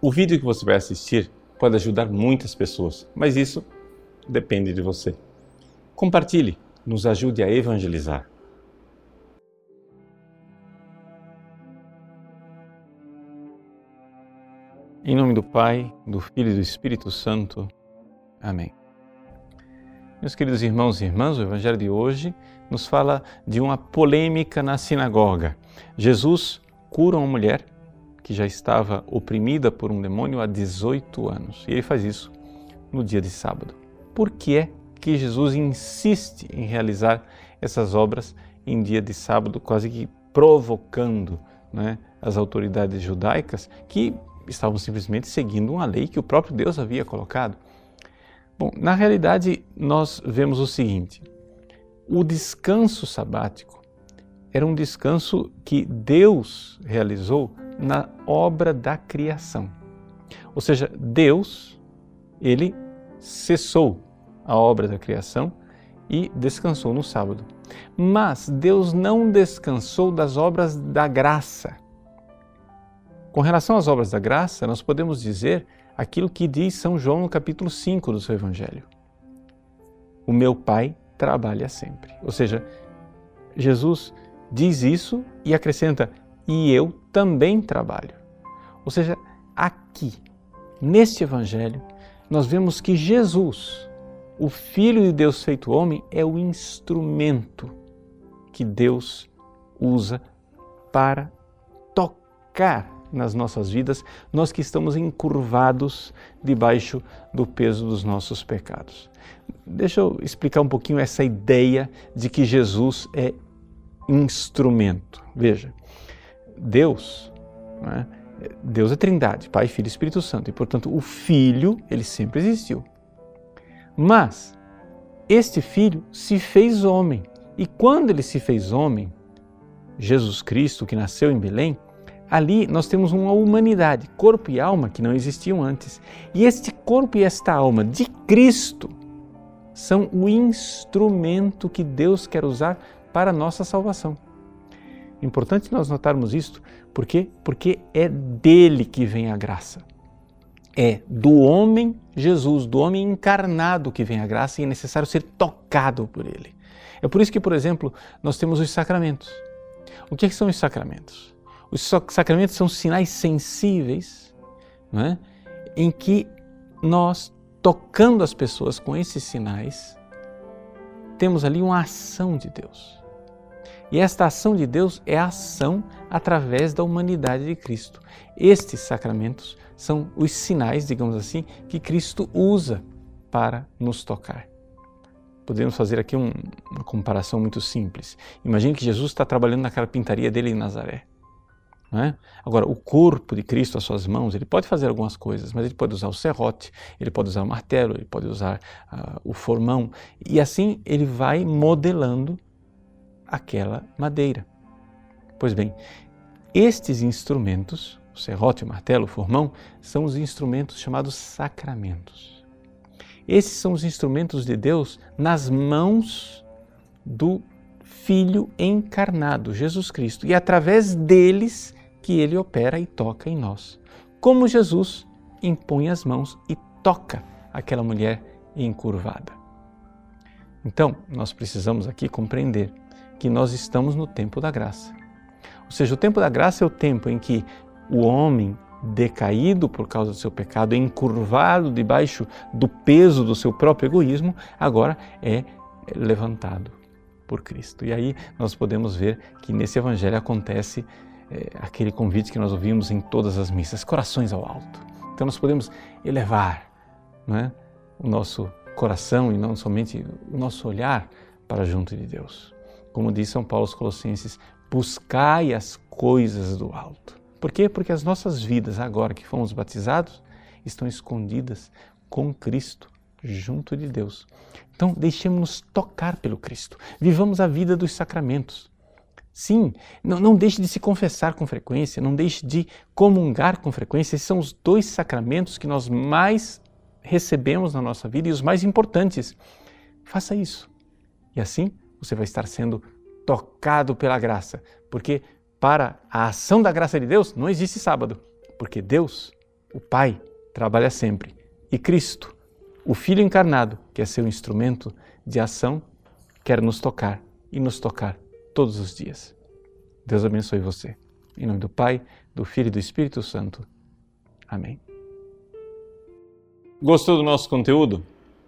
O vídeo que você vai assistir pode ajudar muitas pessoas, mas isso depende de você. Compartilhe, nos ajude a evangelizar. Em nome do Pai, do Filho e do Espírito Santo. Amém. Meus queridos irmãos e irmãs, o Evangelho de hoje nos fala de uma polêmica na sinagoga. Jesus cura uma mulher que já estava oprimida por um demônio há 18 anos e ele faz isso no dia de sábado. Por que é que Jesus insiste em realizar essas obras em dia de sábado, quase que provocando né, as autoridades judaicas que estavam simplesmente seguindo uma lei que o próprio Deus havia colocado? Bom, na realidade, nós vemos o seguinte: o descanso sabático era um descanso que Deus realizou na obra da criação. Ou seja, Deus, ele cessou a obra da criação e descansou no sábado. Mas Deus não descansou das obras da graça. Com relação às obras da graça, nós podemos dizer aquilo que diz São João no capítulo 5 do seu Evangelho. O meu Pai trabalha sempre. Ou seja, Jesus diz isso e acrescenta: e eu também trabalho. Ou seja, aqui, neste Evangelho, nós vemos que Jesus, o Filho de Deus feito homem, é o instrumento que Deus usa para tocar nas nossas vidas, nós que estamos encurvados debaixo do peso dos nossos pecados. Deixa eu explicar um pouquinho essa ideia de que Jesus é instrumento. Veja, Deus, é? Deus é Trindade, Pai, Filho e Espírito Santo, e portanto o Filho ele sempre existiu. Mas este Filho se fez homem e quando ele se fez homem, Jesus Cristo que nasceu em Belém, ali nós temos uma humanidade, corpo e alma que não existiam antes. E este corpo e esta alma de Cristo são o instrumento que Deus quer usar para a nossa salvação. Importante nós notarmos isto, por quê? Porque é dele que vem a graça. É do homem Jesus, do homem encarnado que vem a graça e é necessário ser tocado por ele. É por isso que, por exemplo, nós temos os sacramentos. O que, é que são os sacramentos? Os sacramentos são sinais sensíveis é? em que nós, tocando as pessoas com esses sinais, temos ali uma ação de Deus. E esta ação de Deus é a ação através da humanidade de Cristo. Estes sacramentos são os sinais, digamos assim, que Cristo usa para nos tocar. Podemos fazer aqui um, uma comparação muito simples. Imagine que Jesus está trabalhando na carpintaria dele em Nazaré. É? Agora, o corpo de Cristo, as suas mãos, ele pode fazer algumas coisas, mas ele pode usar o serrote, ele pode usar o martelo, ele pode usar uh, o formão, e assim ele vai modelando aquela madeira. Pois bem, estes instrumentos, o serrote, o martelo, o formão, são os instrumentos chamados sacramentos. Esses são os instrumentos de Deus nas mãos do Filho encarnado, Jesus Cristo, e através deles que ele opera e toca em nós. Como Jesus impõe as mãos e toca aquela mulher encurvada. Então, nós precisamos aqui compreender que nós estamos no tempo da graça. Ou seja, o tempo da graça é o tempo em que o homem decaído por causa do seu pecado, encurvado debaixo do peso do seu próprio egoísmo, agora é levantado por Cristo. E aí nós podemos ver que nesse evangelho acontece é, aquele convite que nós ouvimos em todas as missas, corações ao alto. Então nós podemos elevar né, o nosso coração e não somente o nosso olhar para junto de Deus. Como diz São Paulo aos Colossenses, buscai as coisas do alto. Por quê? Porque as nossas vidas, agora que fomos batizados, estão escondidas com Cristo junto de Deus. Então, deixemos-nos tocar pelo Cristo. Vivamos a vida dos sacramentos. Sim, não, não deixe de se confessar com frequência, não deixe de comungar com frequência. Esses são os dois sacramentos que nós mais recebemos na nossa vida e os mais importantes. Faça isso. E assim você vai estar sendo tocado pela graça, porque para a ação da graça de Deus não existe sábado, porque Deus, O Pai trabalha sempre e Cristo, o Filho encarnado, que é seu instrumento de ação, quer nos tocar e nos tocar todos os dias. Deus abençoe você. Em nome do Pai, do Filho e do Espírito Santo. Amém. Gostou do nosso conteúdo?